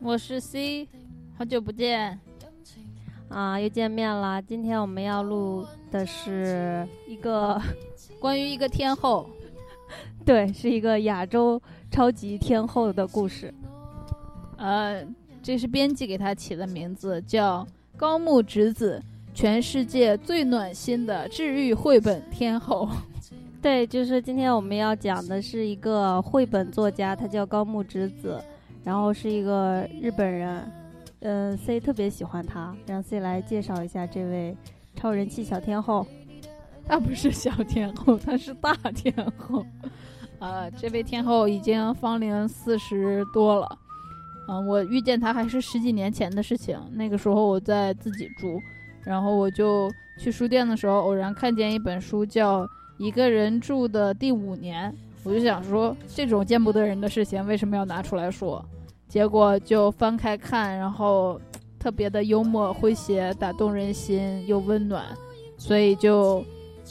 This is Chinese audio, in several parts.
我是 C，好久不见啊，又见面了。今天我们要录的是一个 关于一个天后，对，是一个亚洲超级天后的故事。呃。这是编辑给他起的名字，叫高木直子，全世界最暖心的治愈绘本天后。对，就是今天我们要讲的是一个绘本作家，他叫高木直子，然后是一个日本人。嗯，C 特别喜欢他，让 C 来介绍一下这位超人气小天后。他不是小天后，他是大天后。呃，这位天后已经芳龄四十多了。嗯，我遇见他还是十几年前的事情。那个时候我在自己住，然后我就去书店的时候，偶然看见一本书叫《一个人住的第五年》，我就想说，这种见不得人的事情为什么要拿出来说？结果就翻开看，然后特别的幽默诙谐，打动人心又温暖，所以就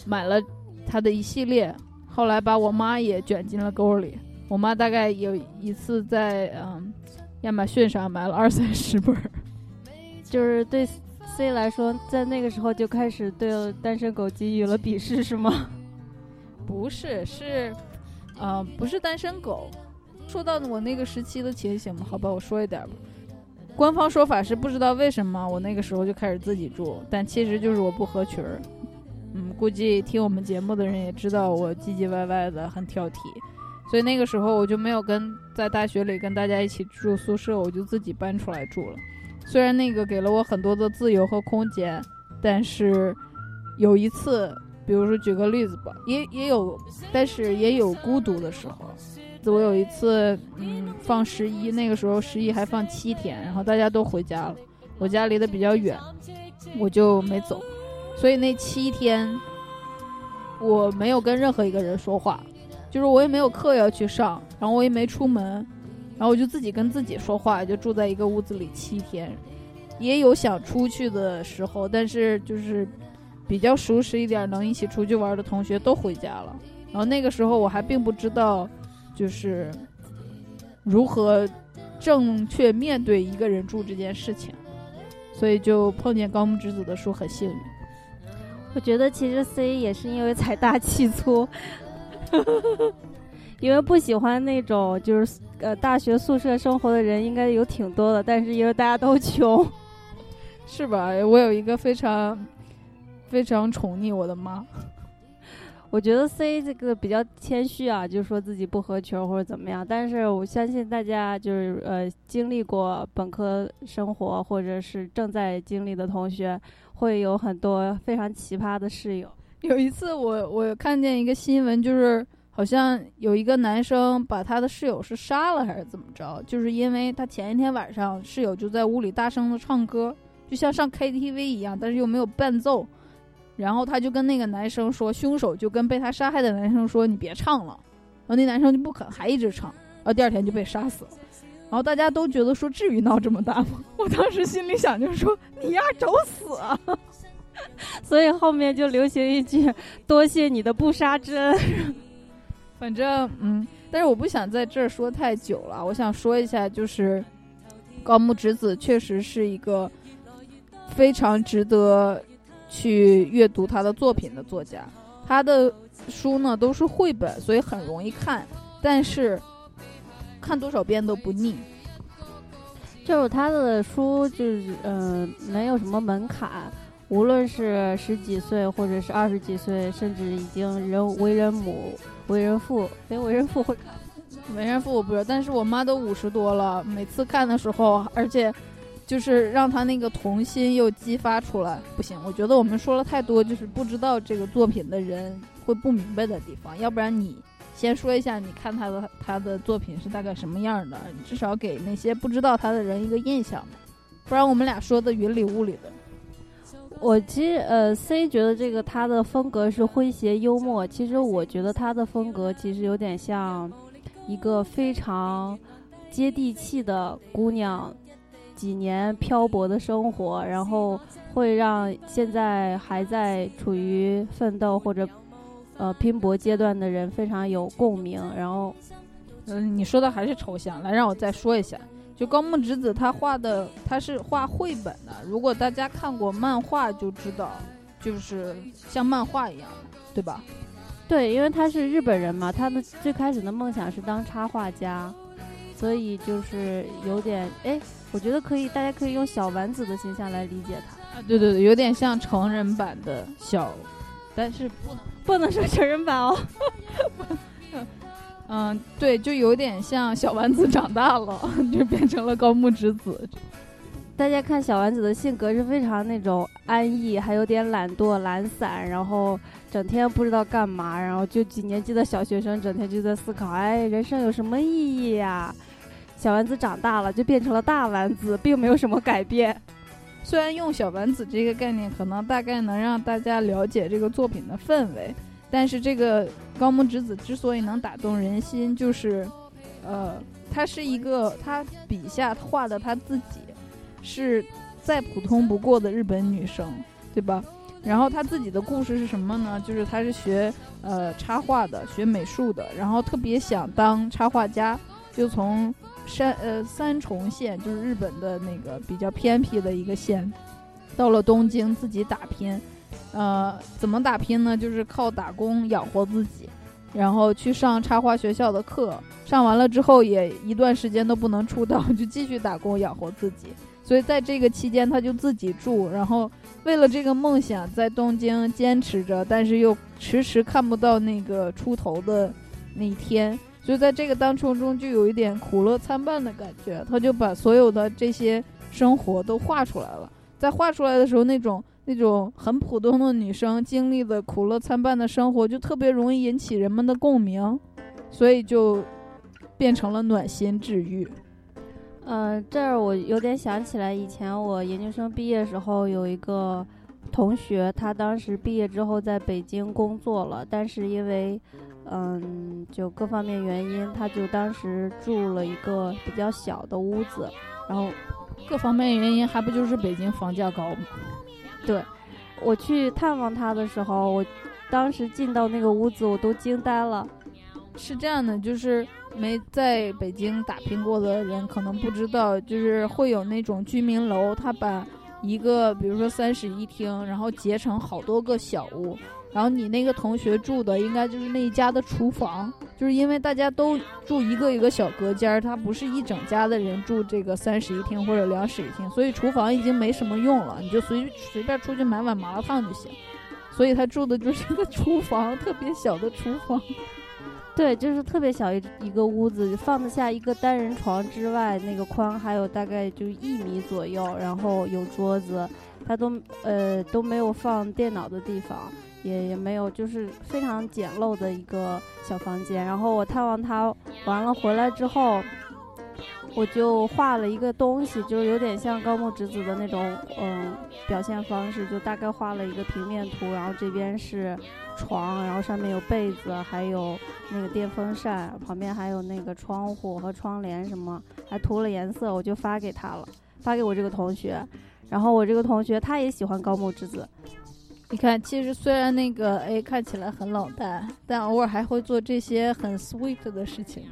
买了他的一系列。后来把我妈也卷进了沟里。我妈大概有一次在嗯。亚马逊上买了二三十本，就是对 C 来说，在那个时候就开始对单身狗给予了鄙视，是吗？不是，是，呃，不是单身狗。说到我那个时期的情形嘛，好吧，我说一点吧。官方说法是不知道为什么我那个时候就开始自己住，但其实就是我不合群儿。嗯，估计听我们节目的人也知道我唧唧歪歪的，很挑剔。所以那个时候我就没有跟在大学里跟大家一起住宿舍，我就自己搬出来住了。虽然那个给了我很多的自由和空间，但是有一次，比如说举个例子吧，也也有，但是也有孤独的时候。我有一次，嗯，放十一，那个时候十一还放七天，然后大家都回家了，我家离得比较远，我就没走。所以那七天，我没有跟任何一个人说话。就是我也没有课要去上，然后我也没出门，然后我就自己跟自己说话，就住在一个屋子里七天，也有想出去的时候，但是就是比较熟识一点能一起出去玩的同学都回家了，然后那个时候我还并不知道，就是如何正确面对一个人住这件事情，所以就碰见高木直子的书很幸运。我觉得其实 C 也是因为财大气粗。因为不喜欢那种就是呃大学宿舍生活的人应该有挺多的，但是因为大家都穷，是吧？我有一个非常非常宠溺我的妈。我觉得 C 这个比较谦虚啊，就说自己不合群或者怎么样。但是我相信大家就是呃经历过本科生活或者是正在经历的同学，会有很多非常奇葩的室友。有一次，我我看见一个新闻，就是好像有一个男生把他的室友是杀了还是怎么着？就是因为他前一天晚上室友就在屋里大声的唱歌，就像上 KTV 一样，但是又没有伴奏。然后他就跟那个男生说，凶手就跟被他杀害的男生说：“你别唱了。”然后那男生就不肯，还一直唱。然后第二天就被杀死了。然后大家都觉得说：“至于闹这么大吗？” 我当时心里想就是说：“你丫找死啊！” 所以后面就流行一句“多谢你的不杀之恩”。反正嗯，但是我不想在这儿说太久了。我想说一下，就是高木直子确实是一个非常值得去阅读他的作品的作家。他的书呢都是绘本，所以很容易看，但是看多少遍都不腻。就是他的书，就是嗯，没有什么门槛。无论是十几岁，或者是二十几岁，甚至已经人为人母、为人父，连为人父会看，为人父我不知道，但是我妈都五十多了，每次看的时候，而且就是让他那个童心又激发出来。不行，我觉得我们说了太多，就是不知道这个作品的人会不明白的地方。要不然你先说一下，你看他的他的作品是大概什么样的，至少给那些不知道他的人一个印象不然我们俩说的云里雾里的。我其实呃，C 觉得这个他的风格是诙谐幽默，其实我觉得他的风格其实有点像一个非常接地气的姑娘，几年漂泊的生活，然后会让现在还在处于奋斗或者呃拼搏阶段的人非常有共鸣。然后，嗯，你说的还是抽象，来让我再说一下。就高木直子，他画的他是画绘本的。如果大家看过漫画，就知道，就是像漫画一样的，对吧？对，因为他是日本人嘛，他的最开始的梦想是当插画家，所以就是有点哎，我觉得可以，大家可以用小丸子的形象来理解他。啊，对对对，有点像成人版的小，但是不能不能说成人版哦。嗯，对，就有点像小丸子长大了，就变成了高木直子。大家看小丸子的性格是非常那种安逸，还有点懒惰、懒散，然后整天不知道干嘛，然后就几年级的小学生整天就在思考，哎，人生有什么意义呀？小丸子长大了就变成了大丸子，并没有什么改变。虽然用小丸子这个概念，可能大概能让大家了解这个作品的氛围。但是这个高木直子之所以能打动人心，就是，呃，她是一个她笔下画的她自己，是再普通不过的日本女生，对吧？然后她自己的故事是什么呢？就是她是学呃插画的，学美术的，然后特别想当插画家，就从山呃三重县，就是日本的那个比较偏僻的一个县，到了东京自己打拼。呃，怎么打拼呢？就是靠打工养活自己，然后去上插画学校的课，上完了之后也一段时间都不能出道，就继续打工养活自己。所以在这个期间，他就自己住，然后为了这个梦想在东京坚持着，但是又迟迟看不到那个出头的那一天。就在这个当中中就有一点苦乐参半的感觉。他就把所有的这些生活都画出来了，在画出来的时候那种。那种很普通的女生经历的苦乐参半的生活，就特别容易引起人们的共鸣，所以就变成了暖心治愈。嗯，这儿我有点想起来，以前我研究生毕业时候有一个同学，他当时毕业之后在北京工作了，但是因为嗯就各方面原因，他就当时住了一个比较小的屋子，然后各方面原因还不就是北京房价高吗？对，我去探望他的时候，我当时进到那个屋子，我都惊呆了。是这样的，就是没在北京打拼过的人可能不知道，就是会有那种居民楼，他把一个比如说三室一厅，然后结成好多个小屋。然后你那个同学住的应该就是那一家的厨房，就是因为大家都住一个一个小隔间儿，他不是一整家的人住这个三室一厅或者两室一厅，所以厨房已经没什么用了，你就随随便出去买碗麻辣烫就行。所以他住的就是一个厨房，特别小的厨房。对，就是特别小一一个屋子，放得下一个单人床之外，那个宽还有大概就一米左右，然后有桌子，他都呃都没有放电脑的地方。也也没有，就是非常简陋的一个小房间。然后我探望他完了回来之后，我就画了一个东西，就是有点像高木直子的那种嗯表现方式，就大概画了一个平面图。然后这边是床，然后上面有被子，还有那个电风扇，旁边还有那个窗户和窗帘什么，还涂了颜色，我就发给他了，发给我这个同学。然后我这个同学他也喜欢高木直子。你看，其实虽然那个 A 看起来很冷淡，但偶尔还会做这些很 sweet 的事情。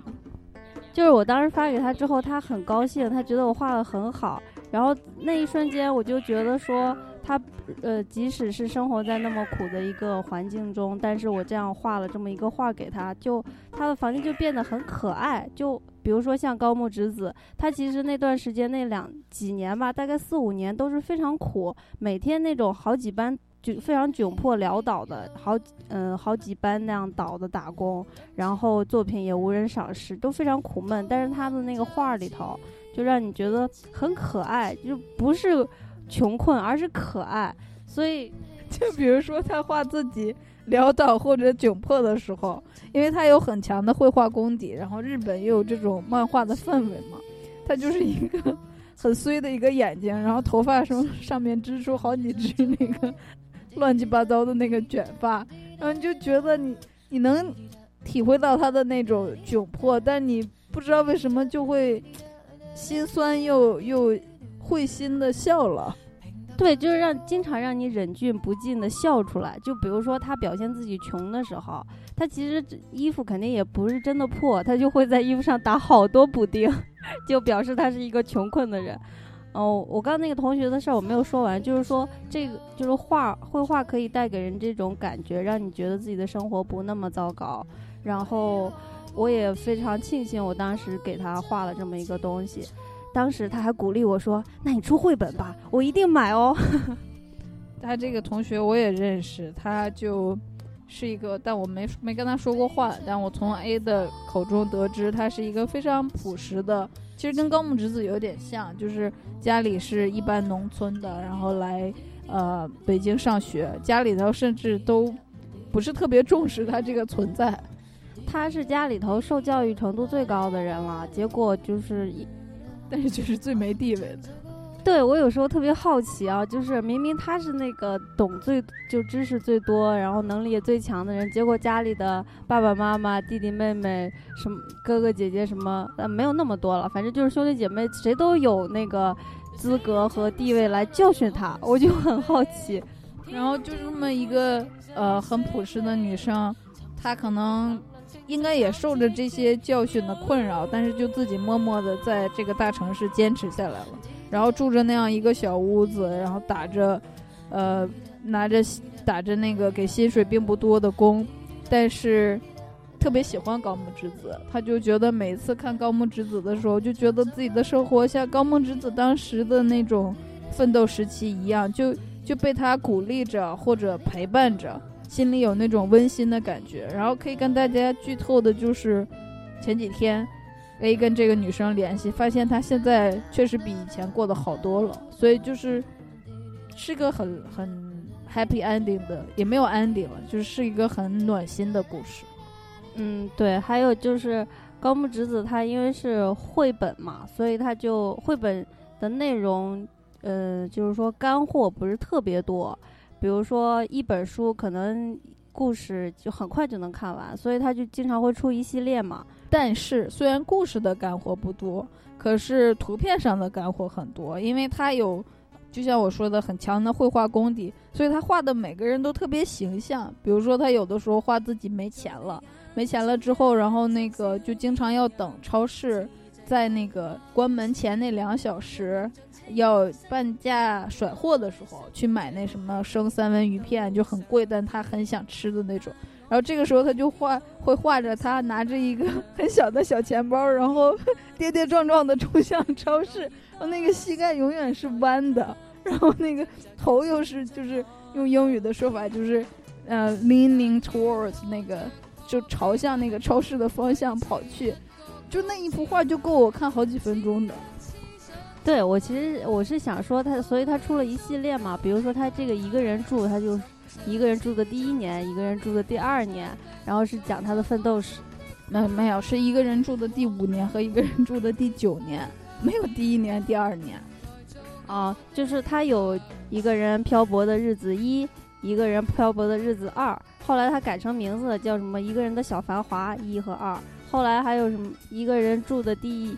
就是我当时发给他之后，他很高兴，他觉得我画的很好。然后那一瞬间，我就觉得说，他呃，即使是生活在那么苦的一个环境中，但是我这样画了这么一个画给他，就他的房间就变得很可爱。就比如说像高木直子，他其实那段时间那两几年吧，大概四五年都是非常苦，每天那种好几班。就非常窘迫潦倒的，好嗯好几班那样倒的打工，然后作品也无人赏识，都非常苦闷。但是他的那个画里头，就让你觉得很可爱，就不是穷困，而是可爱。所以，就比如说他画自己潦倒或者窘迫的时候，因为他有很强的绘画功底，然后日本又有这种漫画的氛围嘛，他就是一个。很衰的一个眼睛，然后头发上上面织出好几只那个乱七八糟的那个卷发，然后你就觉得你你能体会到他的那种窘迫，但你不知道为什么就会心酸又又会心的笑了。对，就是让经常让你忍俊不禁的笑出来。就比如说他表现自己穷的时候，他其实衣服肯定也不是真的破，他就会在衣服上打好多补丁，就表示他是一个穷困的人。哦，我刚那个同学的事儿我没有说完，就是说这个就是画绘画可以带给人这种感觉，让你觉得自己的生活不那么糟糕。然后我也非常庆幸我当时给他画了这么一个东西。当时他还鼓励我说：“那你出绘本吧，我一定买哦。”他这个同学我也认识，他就是一个，但我没没跟他说过话。但我从 A 的口中得知，他是一个非常朴实的，其实跟高木直子有点像，就是家里是一般农村的，然后来呃北京上学，家里头甚至都不是特别重视他这个存在。他是家里头受教育程度最高的人了，结果就是一。但是就是最没地位的，对我有时候特别好奇啊，就是明明他是那个懂最就知识最多，然后能力也最强的人，结果家里的爸爸妈妈、弟弟妹妹、什么哥哥姐姐什么，呃，没有那么多了，反正就是兄弟姐妹谁都有那个资格和地位来教训他，我就很好奇。然后就这么一个呃很朴实的女生，她可能。应该也受着这些教训的困扰，但是就自己默默的在这个大城市坚持下来了。然后住着那样一个小屋子，然后打着，呃，拿着打着那个给薪水并不多的工，但是特别喜欢高木直子。他就觉得每次看高木直子的时候，就觉得自己的生活像高木直子当时的那种奋斗时期一样，就就被他鼓励着或者陪伴着。心里有那种温馨的感觉，然后可以跟大家剧透的就是，前几天，A 跟这个女生联系，发现她现在确实比以前过得好多了，所以就是是个很很 happy ending 的，也没有 ending 了，就是是一个很暖心的故事。嗯，对，还有就是高木直子她因为是绘本嘛，所以她就绘本的内容，呃，就是说干货不是特别多。比如说一本书可能故事就很快就能看完，所以他就经常会出一系列嘛。但是虽然故事的干货不多，可是图片上的干货很多，因为他有，就像我说的很强的绘画功底，所以他画的每个人都特别形象。比如说他有的时候画自己没钱了，没钱了之后，然后那个就经常要等超市在那个关门前那两小时。要半价甩货的时候去买那什么生三文鱼片就很贵，但他很想吃的那种。然后这个时候他就画 会画着他拿着一个很小的小钱包，然后跌跌撞撞的冲向超市，然后那个膝盖永远是弯的，然后那个头又是就是用英语的说法就是呃 leaning towards 那个就朝向那个超市的方向跑去，就那一幅画就够我看好几分钟的。对我其实我是想说他，所以他出了一系列嘛，比如说他这个一个人住，他就一个人住的第一年，一个人住的第二年，然后是讲他的奋斗史。没没有，是一个人住的第五年和一个人住的第九年，没有第一年、第二年。啊，就是他有一个人漂泊的日子一，一个人漂泊的日子二，后来他改成名字叫什么？一个人的小繁华一和二，后来还有什么？一个人住的第。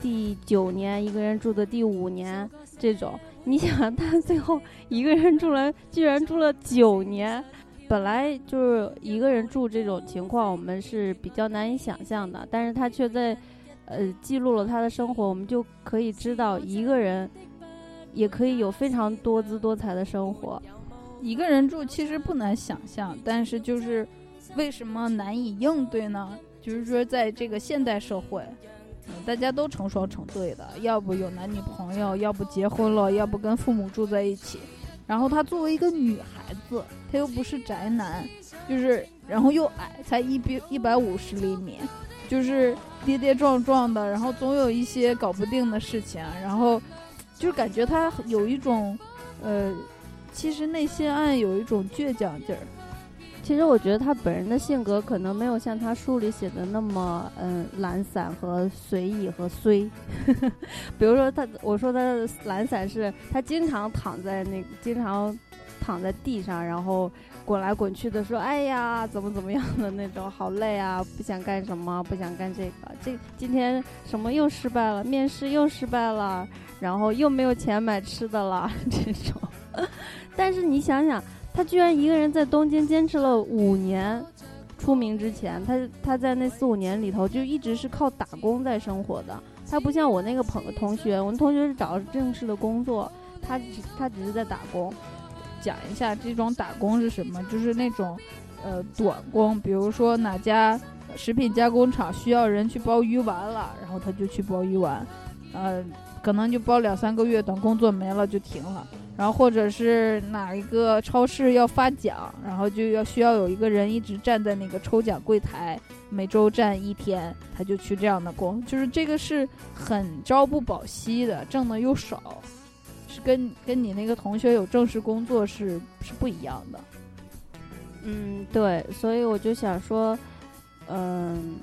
第九年，一个人住的第五年，这种你想，他最后一个人住了，居然住了九年。本来就是一个人住这种情况，我们是比较难以想象的，但是他却在，呃，记录了他的生活，我们就可以知道一个人也可以有非常多姿多彩的生活。一个人住其实不难想象，但是就是为什么难以应对呢？就是说，在这个现代社会。大家都成双成对的，要不有男女朋友，要不结婚了，要不跟父母住在一起。然后她作为一个女孩子，她又不是宅男，就是然后又矮，才一比一百五十厘米，就是跌跌撞撞的，然后总有一些搞不定的事情，然后就感觉她有一种，呃，其实内心暗有一种倔强劲儿。其实我觉得他本人的性格可能没有像他书里写的那么嗯懒散和随意和衰。比如说他，我说他懒散是他经常躺在那，经常躺在地上，然后滚来滚去的说：“哎呀，怎么怎么样的那种，好累啊，不想干什么，不想干这个。这今天什么又失败了，面试又失败了，然后又没有钱买吃的了，这种。但是你想想。”他居然一个人在东京坚持了五年，出名之前，他他在那四五年里头就一直是靠打工在生活的。他不像我那个朋同学，我们同学是找正式的工作，他只他只是在打工。讲一下这种打工是什么？就是那种，呃，短工，比如说哪家食品加工厂需要人去包鱼丸了，然后他就去包鱼丸，呃，可能就包两三个月，等工作没了就停了。然后或者是哪一个超市要发奖，然后就要需要有一个人一直站在那个抽奖柜台，每周站一天，他就去这样的工，就是这个是很朝不保夕的，挣的又少，是跟跟你那个同学有正式工作是是不一样的。嗯，对，所以我就想说，嗯，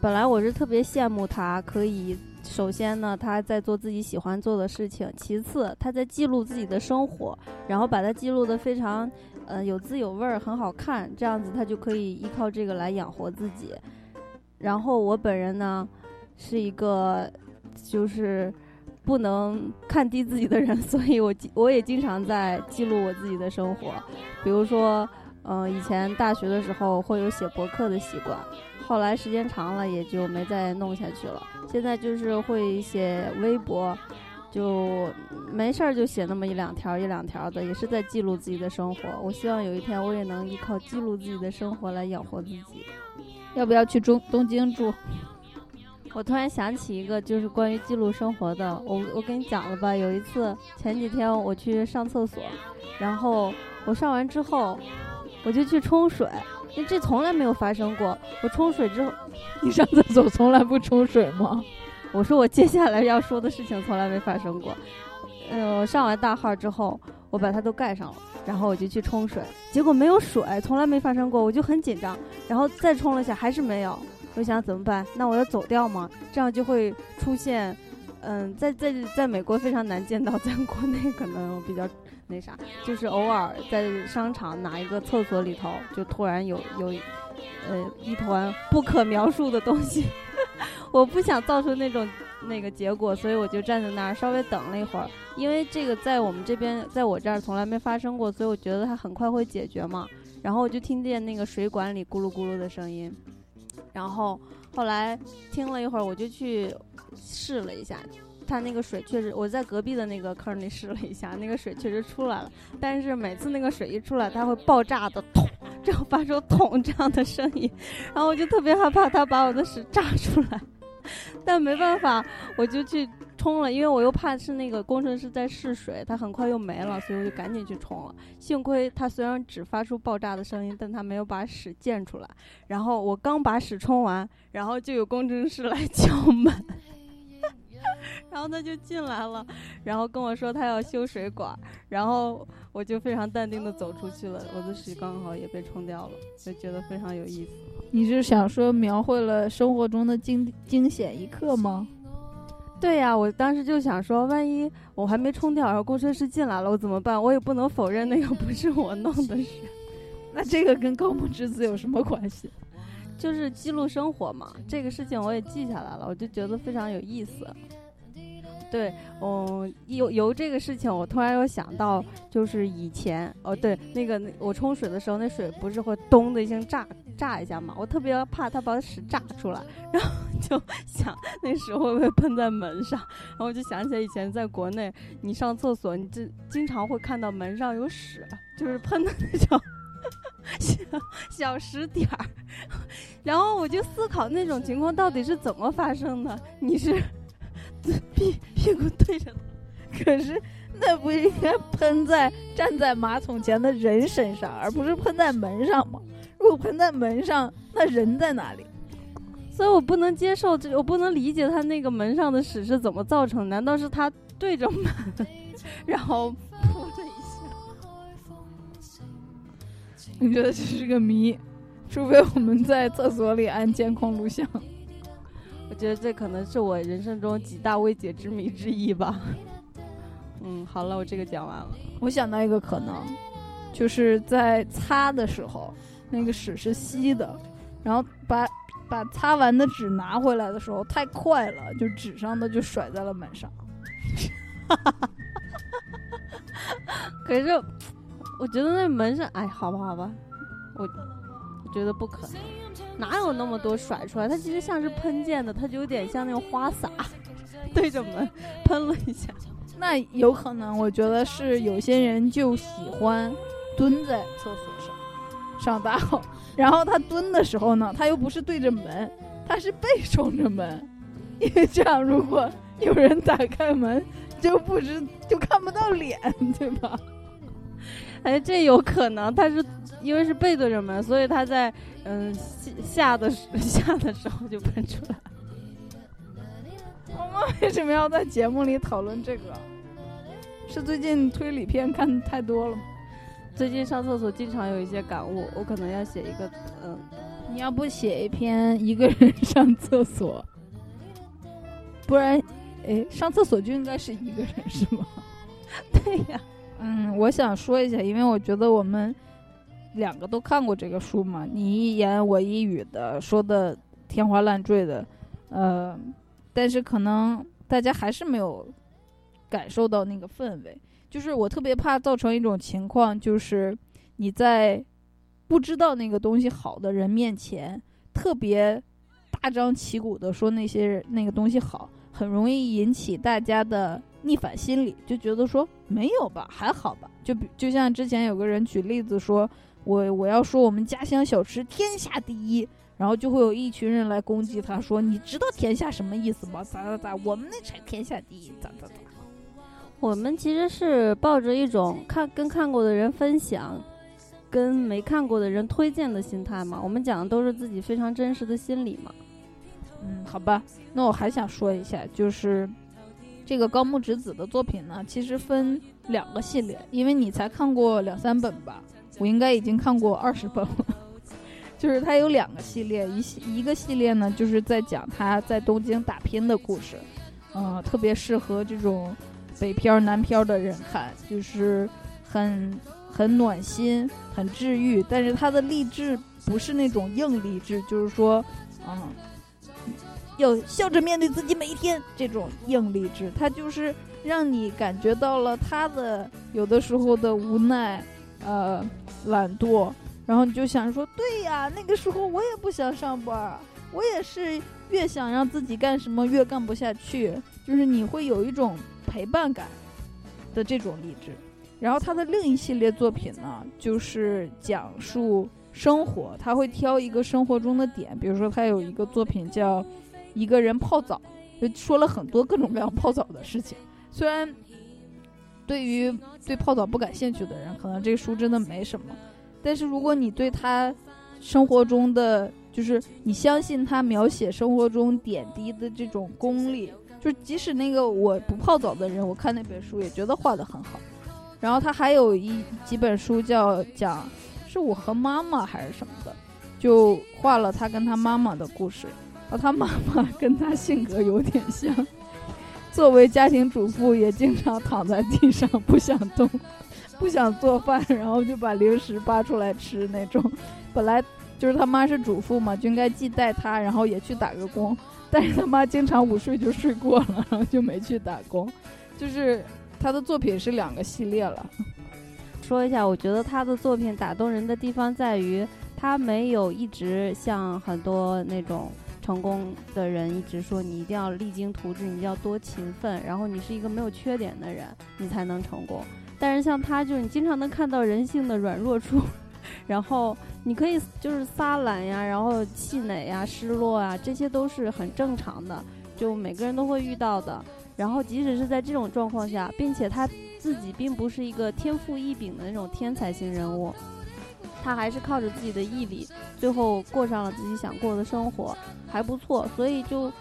本来我是特别羡慕他可以。首先呢，他在做自己喜欢做的事情；其次，他在记录自己的生活，然后把它记录的非常，呃，有滋有味儿，很好看。这样子，他就可以依靠这个来养活自己。然后我本人呢，是一个就是不能看低自己的人，所以我我也经常在记录我自己的生活。比如说，嗯，以前大学的时候会有写博客的习惯。后来时间长了，也就没再弄下去了。现在就是会写微博，就没事儿就写那么一两条一两条的，也是在记录自己的生活。我希望有一天我也能依靠记录自己的生活来养活自己。要不要去中东京住？我突然想起一个，就是关于记录生活的。我我跟你讲了吧，有一次前几天我去上厕所，然后我上完之后，我就去冲水。这从来没有发生过。我冲水之后，你上厕所从来不冲水吗？我说我接下来要说的事情从来没发生过。嗯，我上完大号之后，我把它都盖上了，然后我就去冲水，结果没有水，从来没发生过，我就很紧张。然后再冲了一下，还是没有。我想怎么办？那我要走掉吗？这样就会出现，嗯，在在在美国非常难见到，在国内可能比较。那啥，就是偶尔在商场哪一个厕所里头，就突然有有，呃，一团不可描述的东西。我不想造成那种那个结果，所以我就站在那儿稍微等了一会儿。因为这个在我们这边，在我这儿从来没发生过，所以我觉得它很快会解决嘛。然后我就听见那个水管里咕噜咕噜的声音，然后后来听了一会儿，我就去试了一下。它那个水确实，我在隔壁的那个坑里试了一下，那个水确实出来了。但是每次那个水一出来，它会爆炸的“桶”，这样发出“桶”这样的声音，然后我就特别害怕它把我的屎炸出来。但没办法，我就去冲了，因为我又怕是那个工程师在试水，他很快又没了，所以我就赶紧去冲了。幸亏他虽然只发出爆炸的声音，但他没有把屎溅出来。然后我刚把屎冲完，然后就有工程师来敲门。然后他就进来了，然后跟我说他要修水管，然后我就非常淡定的走出去了，我的水刚好也被冲掉了，就觉得非常有意思。你是想说描绘了生活中的惊惊险一刻吗？对呀，我当时就想说，万一我还没冲掉，然后工程师进来了，我怎么办？我也不能否认那个不是我弄的事。那这个跟高木之子有什么关系？就是记录生活嘛，这个事情我也记下来了，我就觉得非常有意思。对，嗯，由由这个事情，我突然又想到，就是以前，哦，对，那个我冲水的时候，那水不是会咚的一声炸炸一下嘛？我特别怕它把屎炸出来，然后就想那屎会不会喷在门上？然后我就想起来以前在国内，你上厕所，你这经常会看到门上有屎，就是喷的那种 小小屎点儿。然后我就思考那种情况到底是怎么发生的？你是？屁屁股对着他，可是那不应该喷在站在马桶前的人身上，而不是喷在门上吗？如果喷在门上，那人在哪里？所以我不能接受这，我不能理解他那个门上的屎是怎么造成？难道是他对着门，然后扑的一下？我觉得这是个谜，除非我们在厕所里安监控录像。我觉得这可能是我人生中几大未解之谜之一吧。嗯，好了，我这个讲完了。我想到一个可能，就是在擦的时候，那个屎是稀的，然后把把擦完的纸拿回来的时候太快了，就纸上的就甩在了门上。可是，我觉得那门上，哎，好吧，好吧，我我觉得不可能，哪有那么多甩出来？它其实像是喷溅的，它就有点像那种花洒，对着门喷了一下。那有可能，我觉得是有些人就喜欢蹲在厕所上上大号，然后他蹲的时候呢，他又不是对着门，他是背冲着门，因为这样如果有人打开门，就不知就看不到脸，对吧？哎，这有可能，他是因为是背对着门，所以他在嗯下的 下的时候就喷出来。我们为什么要在节目里讨论这个？是最近推理片看太多了吗？最近上厕所经常有一些感悟，我可能要写一个，嗯，你要不写一篇一个人上厕所，不然，哎，上厕所就应该是一个人是吗？对呀，嗯，我想说一下，因为我觉得我们两个都看过这个书嘛，你一言我一语的说的天花乱坠的，呃，但是可能大家还是没有。感受到那个氛围，就是我特别怕造成一种情况，就是你在不知道那个东西好的人面前，特别大张旗鼓的说那些那个东西好，很容易引起大家的逆反心理，就觉得说没有吧，还好吧。就比就像之前有个人举例子说，我我要说我们家乡小吃天下第一，然后就会有一群人来攻击他，说你知道天下什么意思吗？咋咋咋，我们那才天下第一，咋咋咋。我们其实是抱着一种看跟看过的人分享，跟没看过的人推荐的心态嘛。我们讲的都是自己非常真实的心理嘛。嗯，好吧。那我还想说一下，就是这个高木直子的作品呢，其实分两个系列。因为你才看过两三本吧，我应该已经看过二十本了。就是它有两个系列，一系一个系列呢，就是在讲他在东京打拼的故事，嗯，特别适合这种。北漂南漂的人看，就是很很暖心，很治愈。但是他的励志不是那种硬励志，就是说，嗯，要笑着面对自己每一天这种硬励志。他就是让你感觉到了他的有的时候的无奈，呃，懒惰。然后你就想说，对呀，那个时候我也不想上班，我也是越想让自己干什么越干不下去。就是你会有一种。陪伴感的这种励志，然后他的另一系列作品呢，就是讲述生活，他会挑一个生活中的点，比如说他有一个作品叫《一个人泡澡》，就说了很多各种各样泡澡的事情。虽然对于对泡澡不感兴趣的人，可能这个书真的没什么，但是如果你对他生活中的，就是你相信他描写生活中点滴的这种功力。就即使那个我不泡澡的人，我看那本书也觉得画的很好。然后他还有一几本书叫讲是我和妈妈还是什么的，就画了他跟他妈妈的故事。然后他妈妈 跟他性格有点像，作为家庭主妇也经常躺在地上不想动，不想做饭，然后就把零食扒出来吃那种。本来就是他妈是主妇嘛，就应该既带他，然后也去打个工。但是他妈经常午睡就睡过了，然后就没去打工。就是他的作品是两个系列了。说一下，我觉得他的作品打动人的地方在于，他没有一直像很多那种成功的人一直说你一定要励精图治，你要多勤奋，然后你是一个没有缺点的人，你才能成功。但是像他，就是你经常能看到人性的软弱处。然后你可以就是撒懒呀，然后气馁呀、失落啊，这些都是很正常的，就每个人都会遇到的。然后即使是在这种状况下，并且他自己并不是一个天赋异禀的那种天才型人物，他还是靠着自己的毅力，最后过上了自己想过的生活，还不错。所以就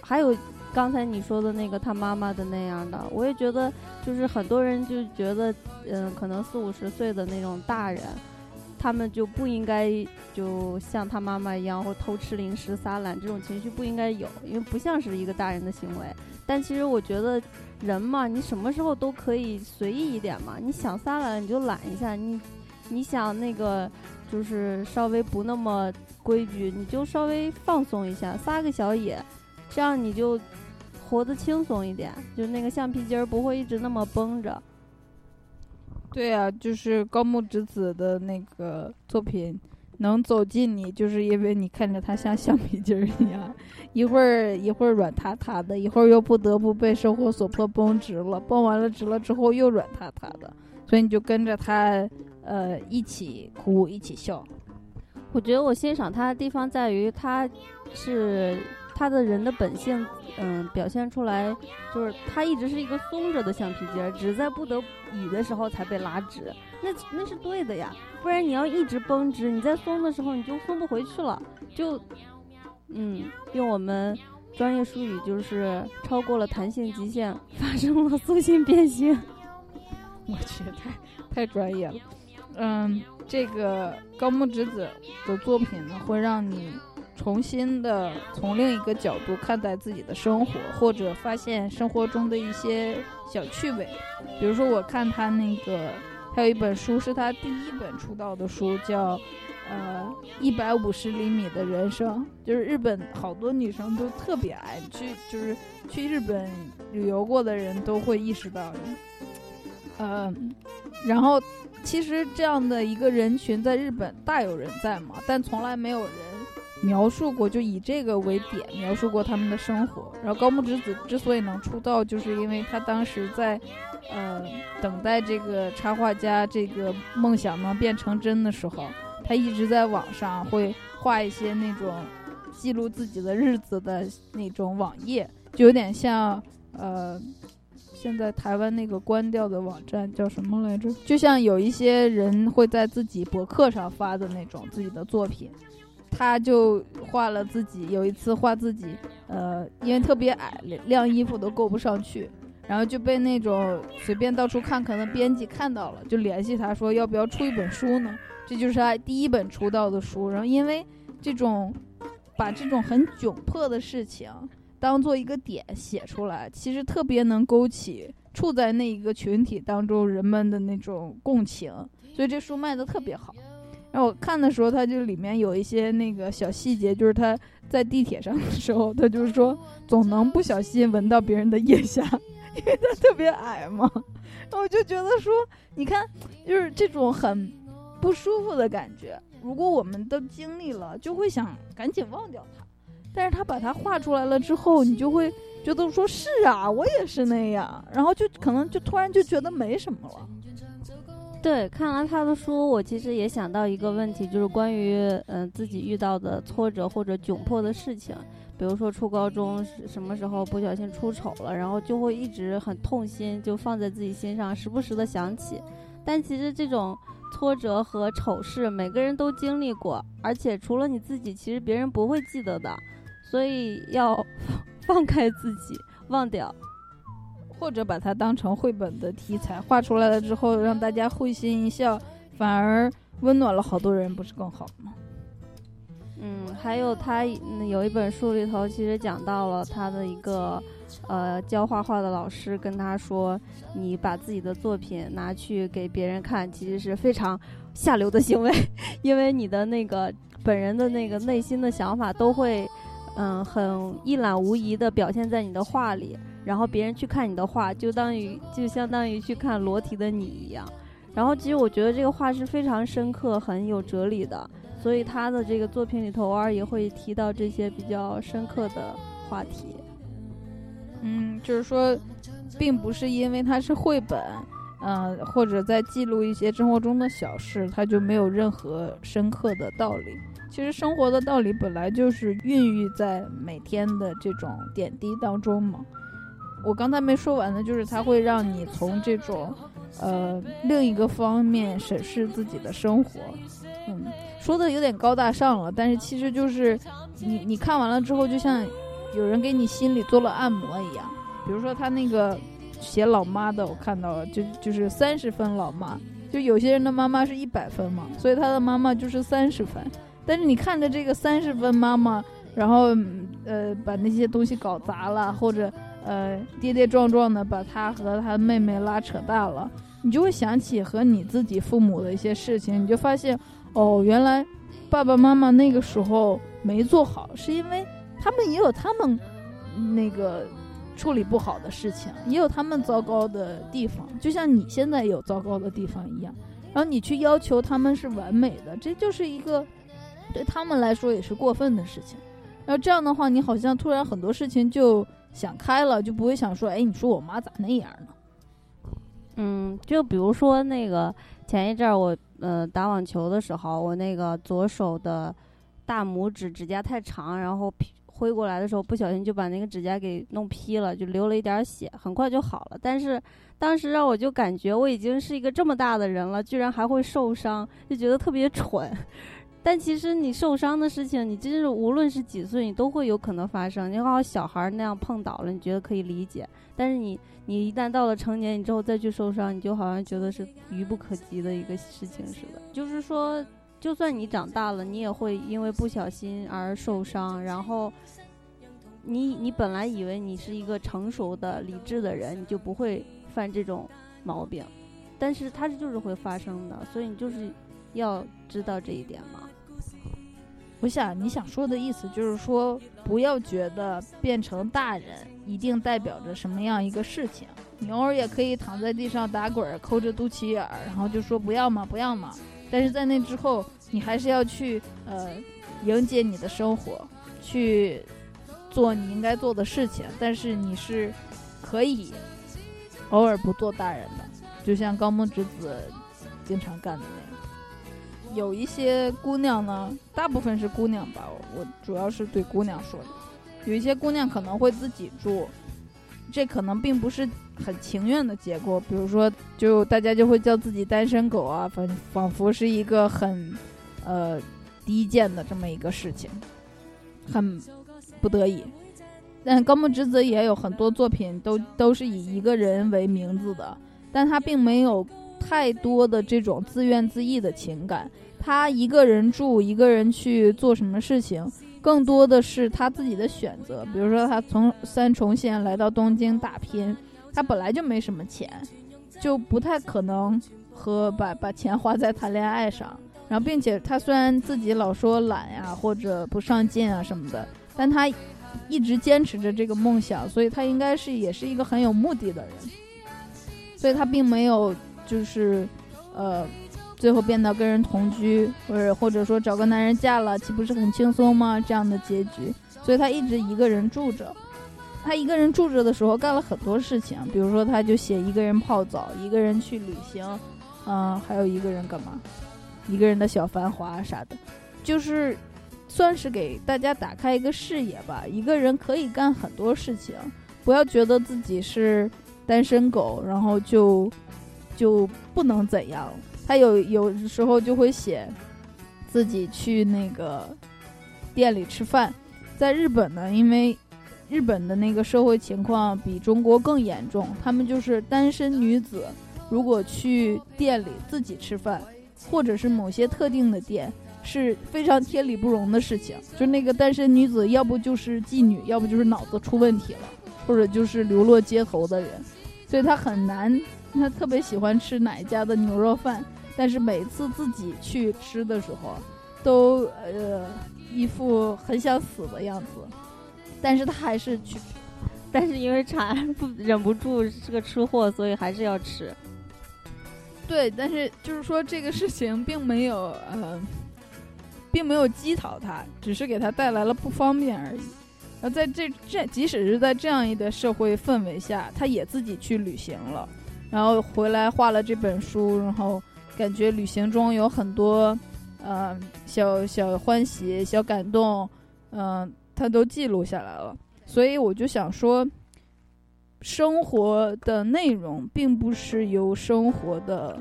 还有刚才你说的那个他妈妈的那样的，我也觉得就是很多人就觉得，嗯，可能四五十岁的那种大人。他们就不应该就像他妈妈一样，或偷吃零食、撒懒这种情绪不应该有，因为不像是一个大人的行为。但其实我觉得，人嘛，你什么时候都可以随意一点嘛。你想撒懒你就懒一下，你你想那个就是稍微不那么规矩，你就稍微放松一下，撒个小野，这样你就活得轻松一点，就那个橡皮筋儿不会一直那么绷着。对啊，就是高木直子的那个作品能走近你，就是因为你看着他像橡皮筋儿一样，一会儿一会儿软塌塌的，一会儿又不得不被生活所迫绷直了，绷完了直了之后又软塌塌的，所以你就跟着他呃一起哭一起笑。我觉得我欣赏他的地方在于，他是他的人的本性，嗯，表现出来就是他一直是一个松着的橡皮筋，只在不得已的时候才被拉直，那那是对的呀，不然你要一直绷直，你在松的时候你就松不回去了，就，嗯，用我们专业术语就是超过了弹性极限，发生了塑性变形。我去，太太专业了。嗯，这个高木直子的作品呢，会让你重新的从另一个角度看待自己的生活，或者发现生活中的一些小趣味。比如说，我看他那个，还有一本书是他第一本出道的书，叫《呃一百五十厘米的人生》，就是日本好多女生都特别爱去，就是去日本旅游过的人都会意识到的。嗯，然后其实这样的一个人群在日本大有人在嘛，但从来没有人描述过，就以这个为点描述过他们的生活。然后高木直子之所以能出道，就是因为他当时在呃等待这个插画家这个梦想能变成真的时候，他一直在网上会画一些那种记录自己的日子的那种网页，就有点像呃。现在台湾那个关掉的网站叫什么来着？就像有一些人会在自己博客上发的那种自己的作品，他就画了自己。有一次画自己，呃，因为特别矮，晾衣服都够不上去，然后就被那种随便到处看看的编辑看到了，就联系他说要不要出一本书呢？这就是他第一本出道的书。然后因为这种把这种很窘迫的事情。当做一个点写出来，其实特别能勾起处在那一个群体当中人们的那种共情，所以这书卖的特别好。然后我看的时候，它就里面有一些那个小细节，就是他在地铁上的时候，他就是说总能不小心闻到别人的腋下，因为他特别矮嘛。我就觉得说，你看，就是这种很不舒服的感觉，如果我们都经历了，就会想赶紧忘掉它。但是他把它画出来了之后，你就会觉得说是啊，我也是那样，然后就可能就突然就觉得没什么了。对，看完他的书，我其实也想到一个问题，就是关于嗯自己遇到的挫折或者窘迫的事情，比如说初高中什么时候不小心出丑了，然后就会一直很痛心，就放在自己心上，时不时的想起。但其实这种挫折和丑事，每个人都经历过，而且除了你自己，其实别人不会记得的。所以要 放开自己，忘掉，或者把它当成绘本的题材画出来了之后，让大家会心一笑，反而温暖了好多人，不是更好吗？嗯，还有他有一本书里头，其实讲到了他的一个呃教画画的老师跟他说：“你把自己的作品拿去给别人看，其实是非常下流的行为，因为你的那个本人的那个内心的想法都会。”嗯，很一览无遗的表现在你的画里，然后别人去看你的画，就当于就相当于去看裸体的你一样。然后其实我觉得这个画是非常深刻、很有哲理的，所以他的这个作品里头偶尔也会提到这些比较深刻的话题。嗯，就是说，并不是因为它是绘本，嗯，或者在记录一些生活中的小事，它就没有任何深刻的道理。其实生活的道理本来就是孕育在每天的这种点滴当中嘛。我刚才没说完的，就是它会让你从这种，呃，另一个方面审视自己的生活。嗯，说的有点高大上了，但是其实就是你你看完了之后，就像有人给你心里做了按摩一样。比如说他那个写老妈的，我看到了，就就是三十分老妈。就有些人的妈妈是一百分嘛，所以他的妈妈就是三十分。但是你看着这个三十分妈妈，然后呃把那些东西搞砸了，或者呃跌跌撞撞的把他和他妹妹拉扯大了，你就会想起和你自己父母的一些事情，你就发现哦，原来爸爸妈妈那个时候没做好，是因为他们也有他们那个。处理不好的事情，也有他们糟糕的地方，就像你现在有糟糕的地方一样。然后你去要求他们是完美的，这就是一个对他们来说也是过分的事情。然后这样的话，你好像突然很多事情就想开了，就不会想说，哎，你说我妈咋那样呢？嗯，就比如说那个前一阵儿我呃打网球的时候，我那个左手的大拇指指甲太长，然后挥过来的时候，不小心就把那个指甲给弄劈了，就流了一点血，很快就好了。但是当时让我就感觉我已经是一个这么大的人了，居然还会受伤，就觉得特别蠢。但其实你受伤的事情，你真是无论是几岁，你都会有可能发生。你好小孩那样碰倒了，你觉得可以理解。但是你你一旦到了成年，你之后再去受伤，你就好像觉得是愚不可及的一个事情似的。就是说。就算你长大了，你也会因为不小心而受伤。然后，你你本来以为你是一个成熟的、理智的人，你就不会犯这种毛病，但是它就是会发生的。所以你就是要知道这一点吗。我想你想说的意思就是说，不要觉得变成大人一定代表着什么样一个事情。你偶尔也可以躺在地上打滚，抠着肚脐眼儿，然后就说不要嘛，不要嘛。但是在那之后，你还是要去呃迎接你的生活，去做你应该做的事情。但是你是可以偶尔不做大人的，就像高木直子经常干的那样。有一些姑娘呢，大部分是姑娘吧，我主要是对姑娘说的。有一些姑娘可能会自己住。这可能并不是很情愿的结果，比如说，就大家就会叫自己单身狗啊，仿仿佛是一个很，呃，低贱的这么一个事情，很不得已。但高木直子也有很多作品都都是以一个人为名字的，但他并没有太多的这种自怨自艾的情感，他一个人住，一个人去做什么事情。更多的是他自己的选择，比如说他从三重县来到东京打拼，他本来就没什么钱，就不太可能和把把钱花在谈恋爱上。然后，并且他虽然自己老说懒呀或者不上进啊什么的，但他一直坚持着这个梦想，所以他应该是也是一个很有目的的人。所以他并没有就是，呃。最后变到跟人同居，或者或者说找个男人嫁了，岂不是很轻松吗？这样的结局，所以他一直一个人住着。他一个人住着的时候，干了很多事情，比如说他就写一个人泡澡，一个人去旅行，嗯，还有一个人干嘛？一个人的小繁华啥的，就是算是给大家打开一个视野吧。一个人可以干很多事情，不要觉得自己是单身狗，然后就就不能怎样。他有有时候就会写自己去那个店里吃饭，在日本呢，因为日本的那个社会情况比中国更严重，他们就是单身女子如果去店里自己吃饭，或者是某些特定的店，是非常天理不容的事情。就那个单身女子，要不就是妓女，要不就是脑子出问题了，或者就是流落街头的人，所以她很难。她特别喜欢吃哪一家的牛肉饭。但是每次自己去吃的时候，都呃一副很想死的样子，但是他还是去，但是因为馋不忍不住是个吃货，所以还是要吃。对，但是就是说这个事情并没有呃，并没有击倒他，只是给他带来了不方便而已。而在这这即使是在这样一个社会氛围下，他也自己去旅行了，然后回来画了这本书，然后。感觉旅行中有很多，呃，小小欢喜、小感动，嗯，他都记录下来了。所以我就想说，生活的内容并不是由生活的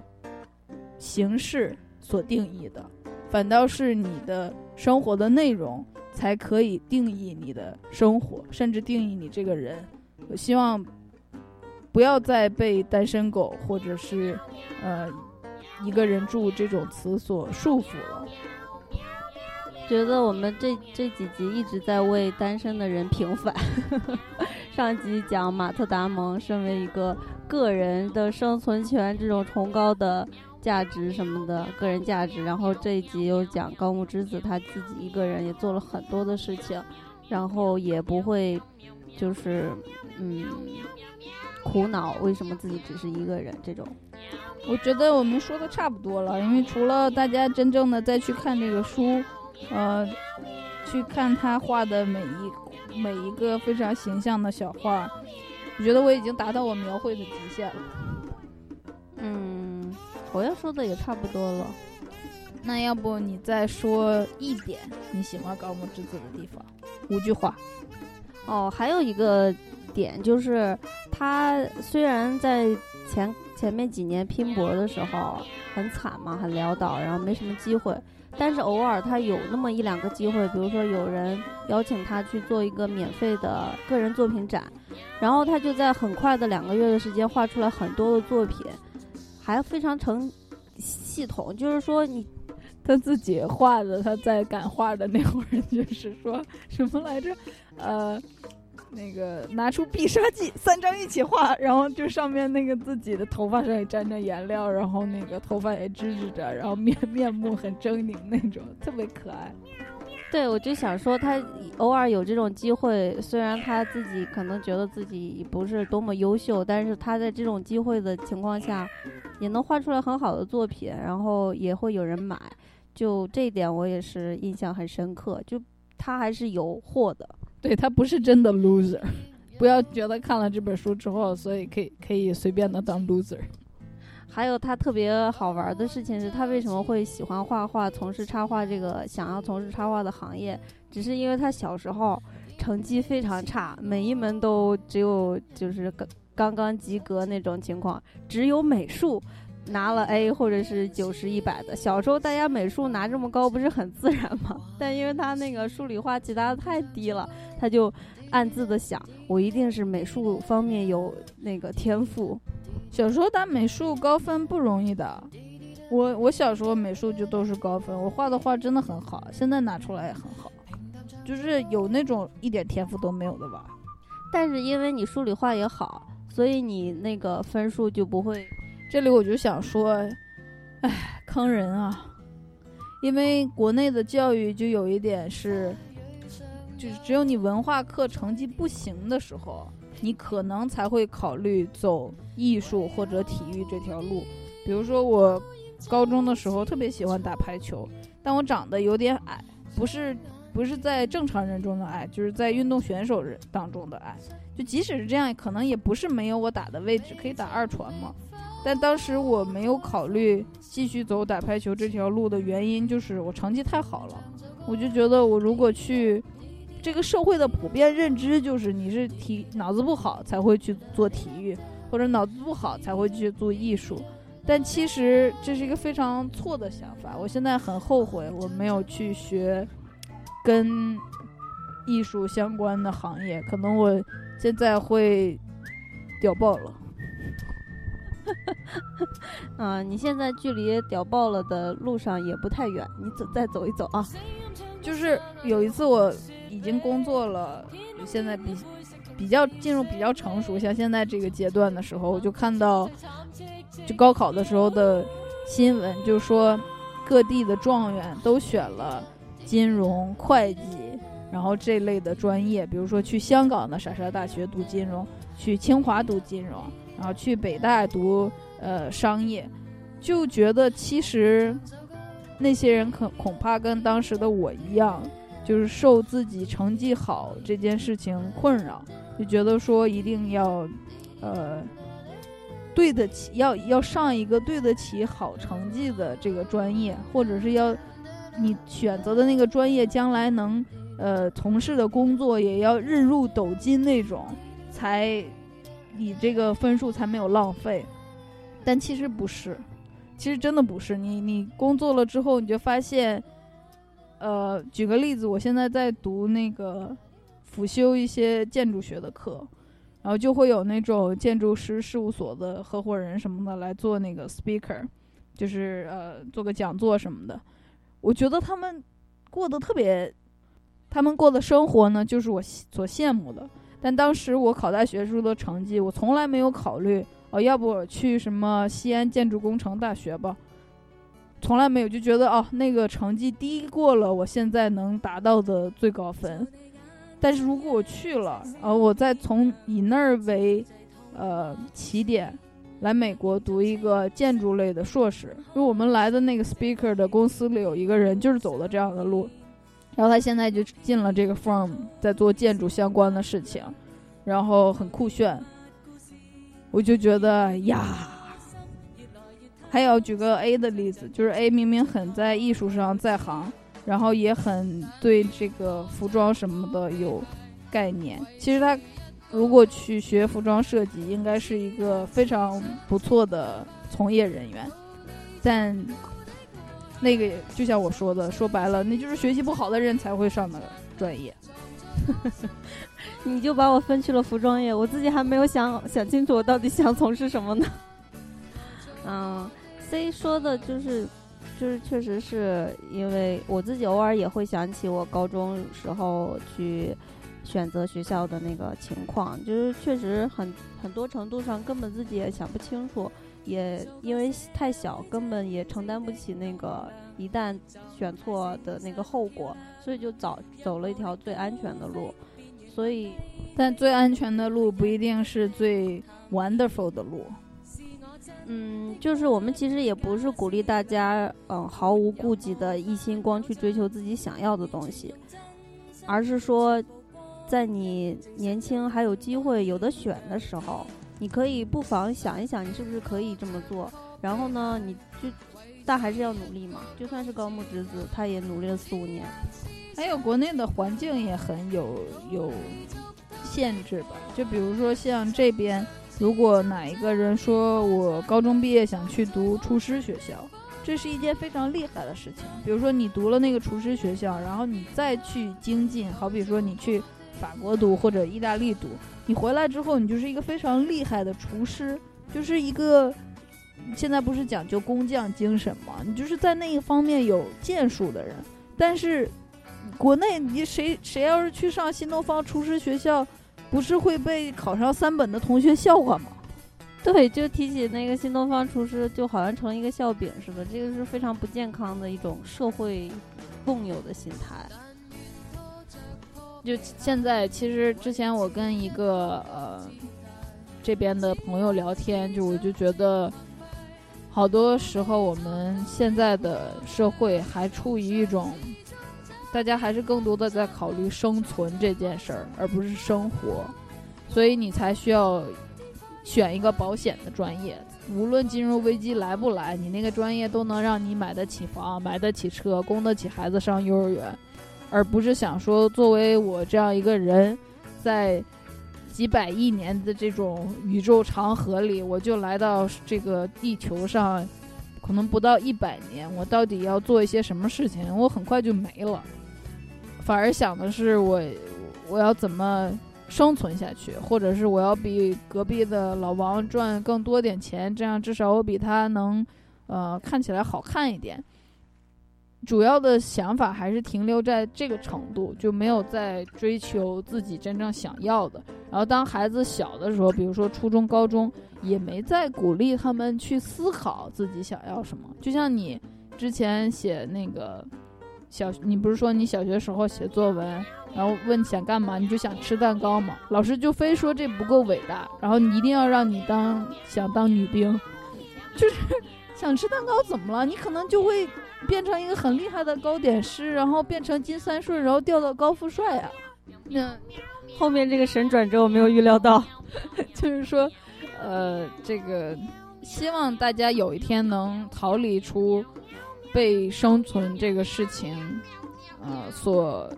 形式所定义的，反倒是你的生活的内容才可以定义你的生活，甚至定义你这个人。我希望不要再被单身狗或者是，呃。一个人住这种词所束缚了。觉得我们这这几集一直在为单身的人平反。上集讲马特·达蒙身为一个个人的生存权这种崇高的价值什么的个人价值，然后这一集又讲高木之子他自己一个人也做了很多的事情，然后也不会就是嗯苦恼为什么自己只是一个人这种。我觉得我们说的差不多了，因为除了大家真正的再去看这个书。呃，去看他画的每一每一个非常形象的小画，我觉得我已经达到我描绘的极限了。嗯，我要说的也差不多了。那要不你再说一点你喜欢高木之子的地方？五句话。哦，还有一个点就是，他虽然在前前面几年拼搏的时候很惨嘛，很潦倒，然后没什么机会。但是偶尔他有那么一两个机会，比如说有人邀请他去做一个免费的个人作品展，然后他就在很快的两个月的时间画出来很多的作品，还非常成系统。就是说你 他自己画的，他在赶画的那会儿就是说什么来着？呃。那个拿出必杀技，三张一起画，然后就上面那个自己的头发上也沾着颜料，然后那个头发也支支着，然后面面目很狰狞那种，特别可爱。对，我就想说他偶尔有这种机会，虽然他自己可能觉得自己不是多么优秀，但是他在这种机会的情况下，也能画出来很好的作品，然后也会有人买。就这一点我也是印象很深刻，就他还是有货的。对他不是真的 loser，不要觉得看了这本书之后，所以可以可以随便的当 loser。还有他特别好玩的事情是他为什么会喜欢画画，从事插画这个想要从事插画的行业，只是因为他小时候成绩非常差，每一门都只有就是刚刚刚及格那种情况，只有美术。拿了 A 或者是九十一百的，小时候大家美术拿这么高不是很自然吗？但因为他那个数理化其他的太低了，他就暗自的想，我一定是美术方面有那个天赋。小时候打美术高分不容易的，我我小时候美术就都是高分，我画的画真的很好，现在拿出来也很好，就是有那种一点天赋都没有的吧。但是因为你数理化也好，所以你那个分数就不会。这里我就想说，哎，坑人啊！因为国内的教育就有一点是，就是只有你文化课成绩不行的时候，你可能才会考虑走艺术或者体育这条路。比如说我高中的时候特别喜欢打排球，但我长得有点矮，不是不是在正常人中的矮，就是在运动选手人当中的矮。就即使是这样，可能也不是没有我打的位置，可以打二传嘛。但当时我没有考虑继续走打排球这条路的原因，就是我成绩太好了。我就觉得我如果去，这个社会的普遍认知就是你是体脑子不好才会去做体育，或者脑子不好才会去做艺术。但其实这是一个非常错的想法。我现在很后悔我没有去学跟艺术相关的行业，可能我现在会屌爆了。嗯，你现在距离屌爆了的路上也不太远，你走再走一走啊。就是有一次我已经工作了，现在比比较进入比较成熟，像现在这个阶段的时候，我就看到就高考的时候的新闻，就说各地的状元都选了金融、会计，然后这类的专业，比如说去香港的莎莎大学读金融，去清华读金融。然后去北大读呃商业，就觉得其实那些人可恐怕跟当时的我一样，就是受自己成绩好这件事情困扰，就觉得说一定要呃对得起，要要上一个对得起好成绩的这个专业，或者是要你选择的那个专业将来能呃从事的工作也要日入斗金那种才。你这个分数才没有浪费，但其实不是，其实真的不是。你你工作了之后，你就发现，呃，举个例子，我现在在读那个辅修一些建筑学的课，然后就会有那种建筑师事务所的合伙人什么的来做那个 speaker，就是呃做个讲座什么的。我觉得他们过得特别，他们过的生活呢，就是我所羡慕的。但当时我考大学时候的成绩，我从来没有考虑哦，要不去什么西安建筑工程大学吧，从来没有，就觉得哦，那个成绩低过了我现在能达到的最高分。但是如果我去了，呃，我再从以那儿为呃起点，来美国读一个建筑类的硕士，因为我们来的那个 speaker 的公司里有一个人就是走的这样的路。然后他现在就进了这个 firm，在做建筑相关的事情，然后很酷炫。我就觉得呀，还有举个 A 的例子，就是 A 明明很在艺术上在行，然后也很对这个服装什么的有概念。其实他如果去学服装设计，应该是一个非常不错的从业人员，但。那个就像我说的，说白了，那就是学习不好的人才会上的专业。你就把我分去了服装业，我自己还没有想想清楚我到底想从事什么呢。嗯，C 说的就是，就是确实是因为我自己偶尔也会想起我高中时候去选择学校的那个情况，就是确实很很多程度上根本自己也想不清楚。也因为太小，根本也承担不起那个一旦选错的那个后果，所以就早走了一条最安全的路。所以，但最安全的路不一定是最 wonderful 的路。嗯，就是我们其实也不是鼓励大家，嗯，毫无顾忌的一心光去追求自己想要的东西，而是说，在你年轻还有机会有的选的时候。你可以不妨想一想，你是不是可以这么做？然后呢，你就，但还是要努力嘛。就算是高木直子，他也努力了四五年。还有国内的环境也很有有限制吧？就比如说像这边，如果哪一个人说我高中毕业想去读厨师学校，这是一件非常厉害的事情。比如说你读了那个厨师学校，然后你再去精进，好比说你去法国读或者意大利读。你回来之后，你就是一个非常厉害的厨师，就是一个现在不是讲究工匠精神吗？你就是在那一方面有建树的人。但是国内你谁谁要是去上新东方厨师学校，不是会被考上三本的同学笑话吗？对，就提起那个新东方厨师，就好像成一个笑柄似的，这个是非常不健康的一种社会共有的心态。就现在，其实之前我跟一个呃这边的朋友聊天，就我就觉得，好多时候我们现在的社会还处于一种，大家还是更多的在考虑生存这件事儿，而不是生活，所以你才需要选一个保险的专业，无论金融危机来不来，你那个专业都能让你买得起房、买得起车、供得起孩子上幼儿园。而不是想说，作为我这样一个人，在几百亿年的这种宇宙长河里，我就来到这个地球上，可能不到一百年，我到底要做一些什么事情？我很快就没了。反而想的是，我我要怎么生存下去，或者是我要比隔壁的老王赚更多点钱，这样至少我比他能，呃，看起来好看一点。主要的想法还是停留在这个程度，就没有在追求自己真正想要的。然后当孩子小的时候，比如说初中、高中，也没再鼓励他们去思考自己想要什么。就像你之前写那个小，你不是说你小学时候写作文，然后问想干嘛，你就想吃蛋糕嘛？老师就非说这不够伟大，然后你一定要让你当想当女兵，就是想吃蛋糕怎么了？你可能就会。变成一个很厉害的糕点师，然后变成金三顺，然后调到高富帅啊！那后面这个神转折我没有预料到，就是说，呃，这个希望大家有一天能逃离出被生存这个事情，呃，所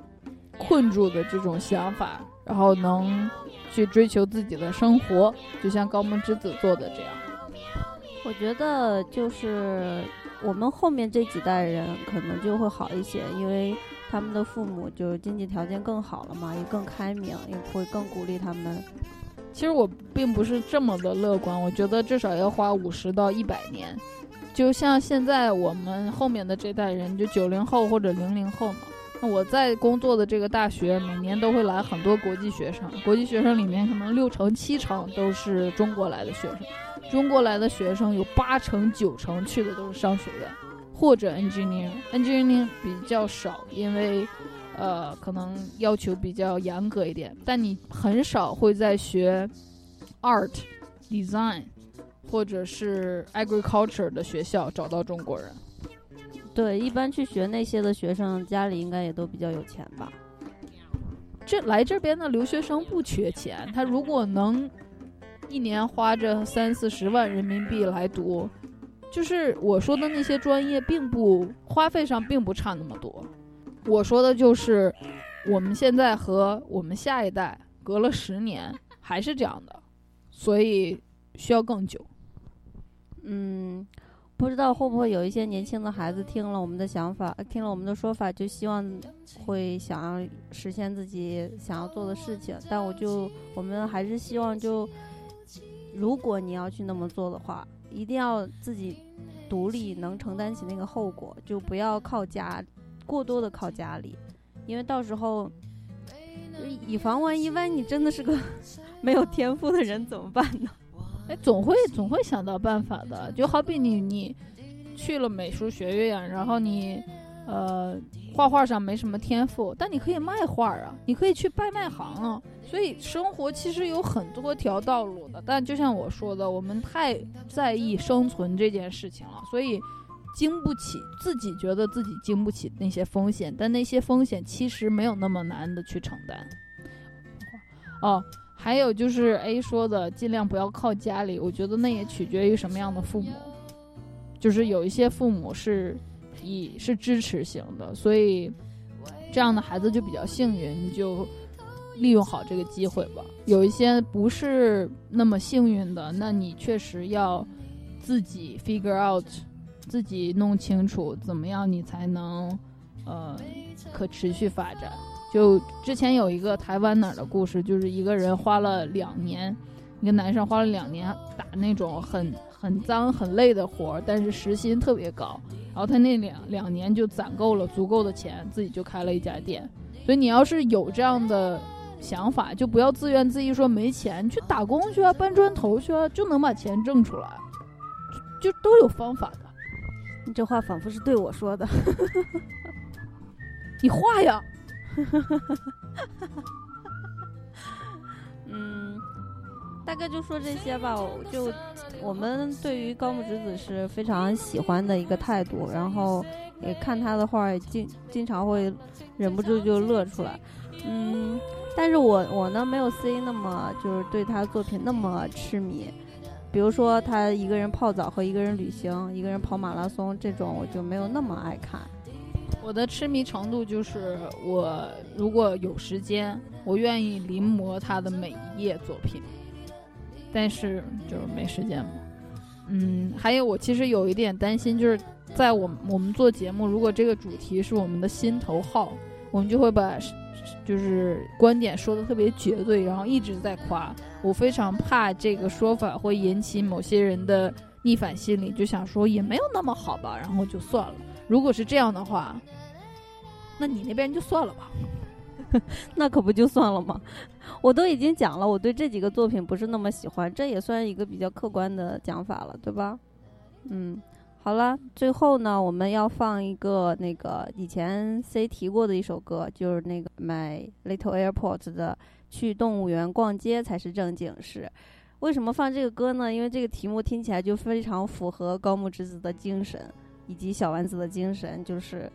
困住的这种想法，然后能去追求自己的生活，就像高木之子做的这样。我觉得就是。我们后面这几代人可能就会好一些，因为他们的父母就经济条件更好了嘛，也更开明，也会更鼓励他们。其实我并不是这么的乐观，我觉得至少要花五十到一百年，就像现在我们后面的这代人，就九零后或者零零后嘛。那我在工作的这个大学，每年都会来很多国际学生，国际学生里面可能六成七成都是中国来的学生，中国来的学生有八成九成去的都是商学院或者 engineering，engineering 比较少，因为呃可能要求比较严格一点，但你很少会在学 art design 或者是 agriculture 的学校找到中国人。对，一般去学那些的学生，家里应该也都比较有钱吧？这来这边的留学生不缺钱，他如果能一年花着三四十万人民币来读，就是我说的那些专业，并不花费上并不差那么多。我说的就是我们现在和我们下一代隔了十年还是这样的，所以需要更久。嗯。不知道会不会有一些年轻的孩子听了我们的想法，听了我们的说法，就希望会想要实现自己想要做的事情。但我就我们还是希望，就如果你要去那么做的话，一定要自己独立，能承担起那个后果，就不要靠家，过多的靠家里，因为到时候 以防万一，万一你真的是个没有天赋的人怎么办呢？哎，总会总会想到办法的，就好比你你去了美术学院，然后你呃画画上没什么天赋，但你可以卖画啊，你可以去拍卖行啊。所以生活其实有很多条道路的，但就像我说的，我们太在意生存这件事情了，所以经不起自己觉得自己经不起那些风险，但那些风险其实没有那么难的去承担。哦。还有就是 A 说的，尽量不要靠家里。我觉得那也取决于什么样的父母，就是有一些父母是以是支持型的，所以这样的孩子就比较幸运，你就利用好这个机会吧。有一些不是那么幸运的，那你确实要自己 figure out，自己弄清楚怎么样你才能呃可持续发展。就之前有一个台湾哪儿的故事，就是一个人花了两年，一个男生花了两年打那种很很脏很累的活儿，但是时薪特别高。然后他那两两年就攒够了足够的钱，自己就开了一家店。所以你要是有这样的想法，就不要自怨自艾说没钱，去打工去啊，搬砖头去啊，就能把钱挣出来，就都有方法的。你这话仿佛是对我说的，你画呀。嗯，大概就说这些吧。就我们对于高木直子是非常喜欢的一个态度，然后也看他的画，经经常会忍不住就乐出来。嗯，但是我我呢没有 C 那么就是对他作品那么痴迷。比如说他一个人泡澡和一个人旅行，一个人跑马拉松这种，我就没有那么爱看。我的痴迷程度就是，我如果有时间，我愿意临摹他的每一页作品，但是就是没时间嘛。嗯，还有我其实有一点担心，就是在我我们做节目，如果这个主题是我们的心头好，我们就会把就是观点说的特别绝对，然后一直在夸。我非常怕这个说法会引起某些人的逆反心理，就想说也没有那么好吧，然后就算了。如果是这样的话，那你那边就算了吧。那可不就算了吗？我都已经讲了，我对这几个作品不是那么喜欢，这也算一个比较客观的讲法了，对吧？嗯，好了，最后呢，我们要放一个那个以前 C 提过的一首歌，就是那个《My Little Airport》的《去动物园逛街才是正经事》。为什么放这个歌呢？因为这个题目听起来就非常符合高木直子的精神。以及小丸子的精神就是，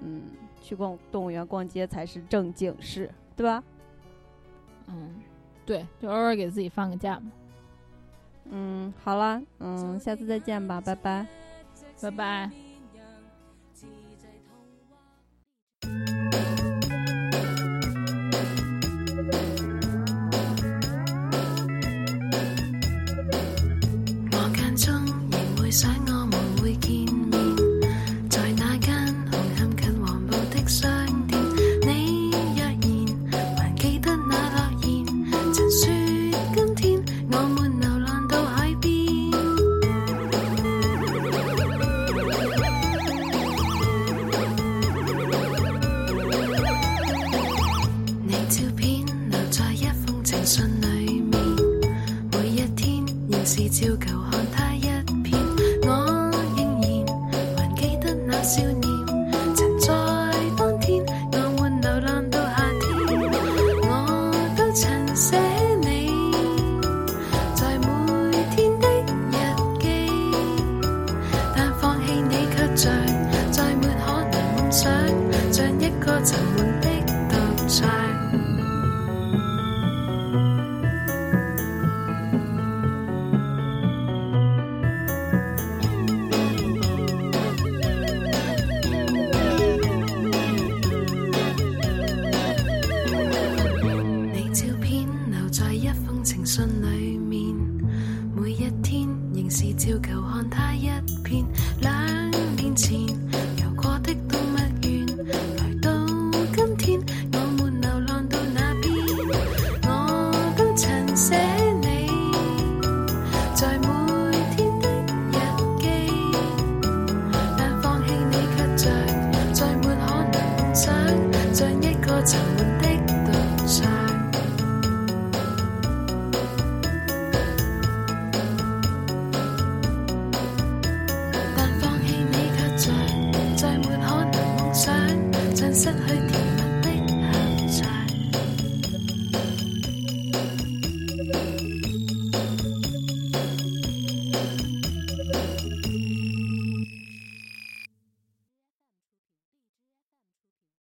嗯，去逛动物园逛街才是正经事，对吧？嗯，对，就偶尔给自己放个假嘛。嗯，好了，嗯，下次再见吧，拜拜，拜拜。他